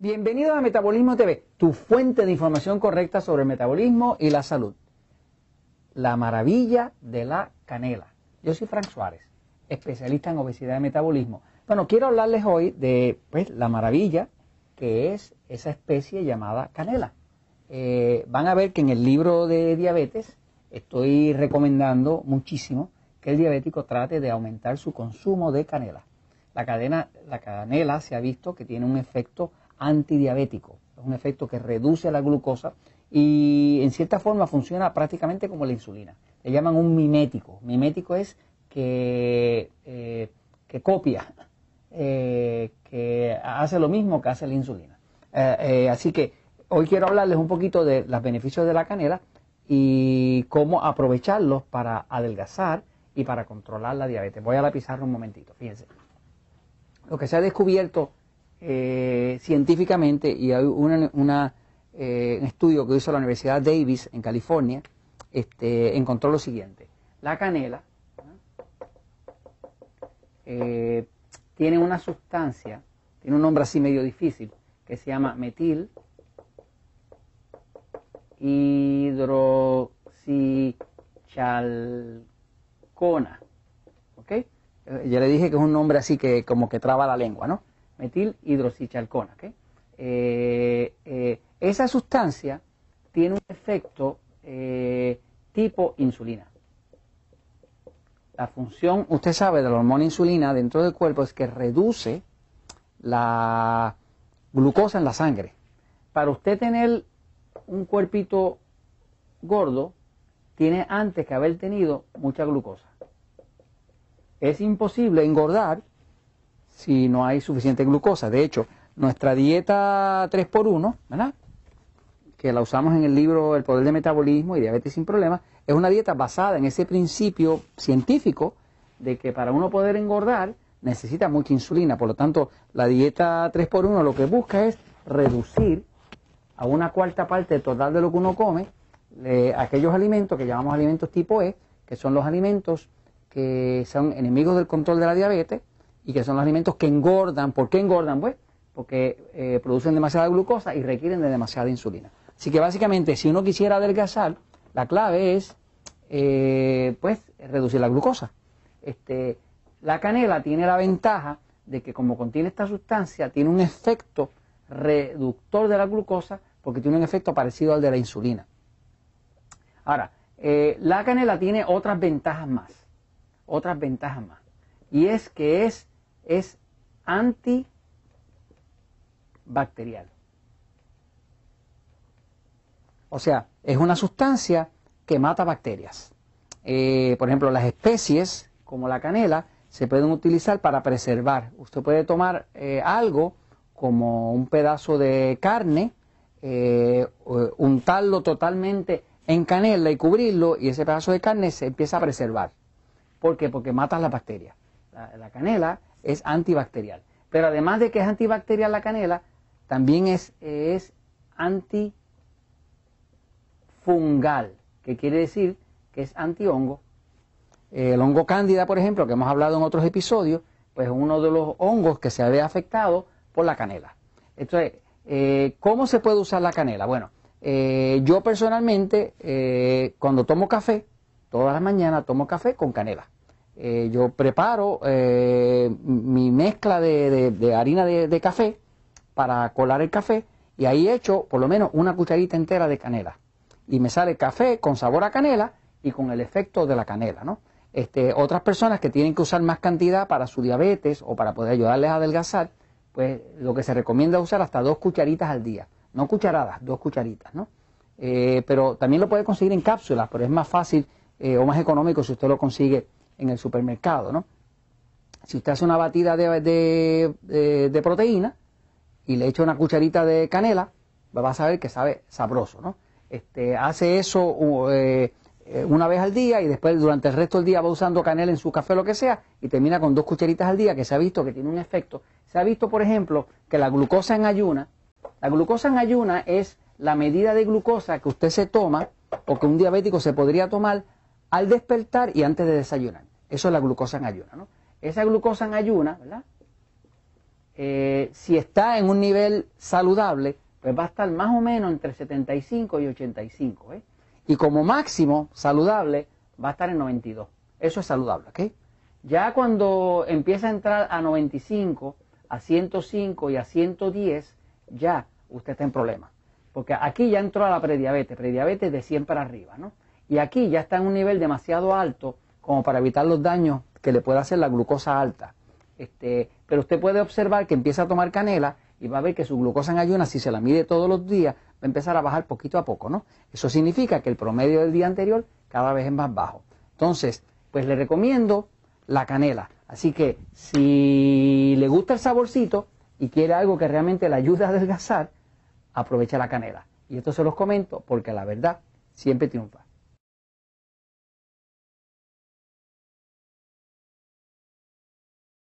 Bienvenido a Metabolismo TV, tu fuente de información correcta sobre el metabolismo y la salud. La maravilla de la canela. Yo soy Frank Suárez, especialista en obesidad y metabolismo. Bueno, quiero hablarles hoy de pues, la maravilla que es esa especie llamada canela. Eh, van a ver que en el libro de diabetes estoy recomendando muchísimo que el diabético trate de aumentar su consumo de canela. La, cadena, la canela se ha visto que tiene un efecto antidiabético. Es un efecto que reduce la glucosa y en cierta forma funciona prácticamente como la insulina. Le llaman un mimético. Mimético es que, eh, que copia, eh, que hace lo mismo que hace la insulina. Eh, así que hoy quiero hablarles un poquito de los beneficios de la canela y cómo aprovecharlos para adelgazar y para controlar la diabetes. Voy a la un momentito, fíjense. Lo que se ha descubierto eh, científicamente, y hay una, eh, un estudio que hizo la Universidad Davis en California, este, encontró lo siguiente. La canela eh, tiene una sustancia, tiene un nombre así medio difícil, que se llama metil hidroxichalcona. ¿Ok? Ya le dije que es un nombre así que como que traba la lengua, ¿no? Metil hidroxichalcona. Eh, eh, esa sustancia tiene un efecto eh, tipo insulina. La función, usted sabe, de la hormona insulina dentro del cuerpo es que reduce la glucosa en la sangre. Para usted tener un cuerpito gordo, tiene antes que haber tenido mucha glucosa. Es imposible engordar si no hay suficiente glucosa. De hecho, nuestra dieta 3x1, ¿verdad? que la usamos en el libro El poder del metabolismo y diabetes sin problemas, es una dieta basada en ese principio científico de que para uno poder engordar necesita mucha insulina. Por lo tanto, la dieta 3x1 lo que busca es reducir a una cuarta parte total de lo que uno come aquellos alimentos que llamamos alimentos tipo E, que son los alimentos que son enemigos del control de la diabetes, y que son los alimentos que engordan. ¿Por qué engordan? Pues porque eh, producen demasiada glucosa y requieren de demasiada insulina. Así que básicamente, si uno quisiera adelgazar, la clave es eh, pues reducir la glucosa. Este, la canela tiene la ventaja de que como contiene esta sustancia, tiene un efecto reductor de la glucosa porque tiene un efecto parecido al de la insulina. Ahora, eh, la canela tiene otras ventajas más, otras ventajas más. Y es que es es antibacterial. O sea, es una sustancia que mata bacterias. Eh, por ejemplo, las especies, como la canela, se pueden utilizar para preservar. Usted puede tomar eh, algo como un pedazo de carne, eh, untarlo totalmente en canela y cubrirlo y ese pedazo de carne se empieza a preservar. ¿Por qué? Porque mata las bacterias. La canela es antibacterial. Pero además de que es antibacterial la canela, también es, es antifungal, que quiere decir que es antihongo. El hongo cándida, por ejemplo, que hemos hablado en otros episodios, pues es uno de los hongos que se ve afectado por la canela. Entonces, eh, ¿cómo se puede usar la canela? Bueno, eh, yo personalmente, eh, cuando tomo café, todas las mañanas tomo café con canela. Eh, yo preparo eh, mi mezcla de, harina de, café para colar el café y ahí echo por lo menos una cucharita entera de canela. Y me sale café con sabor a canela y con el efecto de la canela, ¿no? Este, otras personas que tienen que usar más cantidad para su diabetes o para poder ayudarles a adelgazar, pues lo que se recomienda es usar hasta dos cucharitas al día. No cucharadas, dos cucharitas, ¿no? Eh, pero también lo puede conseguir en cápsulas, pero es más fácil o más económico si usted lo consigue en el supermercado, ¿no? Si usted hace una batida de, de, proteína y le echa una cucharita de canela, va a saber que sabe sabroso, ¿no? Este, hace eso eh, eh, una vez al día y después durante el resto del día va usando canela en su café lo que sea y termina con dos cucharitas al día que se ha visto que tiene un efecto. Se ha visto, por ejemplo, que la glucosa en ayuna, la glucosa en ayuna es la medida de glucosa que usted se toma o que un diabético se podría tomar al despertar y antes de desayunar. Eso es la glucosa en ayuna, ¿no? Esa glucosa en ayuna, ¿verdad? eh, si está en un nivel saludable, pues va a estar más o menos entre 75 y 85. ¿eh? Y como máximo saludable va a estar en 92. Eso es saludable, ¿ok? Ya cuando empieza a entrar a 95, a 105 y a 110, ya usted está en problema. Porque aquí ya entró a la prediabetes, prediabetes de 100 para arriba, ¿no? Y aquí ya está en un nivel demasiado alto como para evitar los daños que le puede hacer la glucosa alta. Este, pero usted puede observar que empieza a tomar canela y va a ver que su glucosa en ayunas, si se la mide todos los días, va a empezar a bajar poquito a poco, ¿no? Eso significa que el promedio del día anterior cada vez es más bajo. Entonces, pues le recomiendo la canela. Así que si le gusta el saborcito y quiere algo que realmente le ayude a adelgazar, aprovecha la canela. Y esto se los comento porque la verdad siempre triunfa.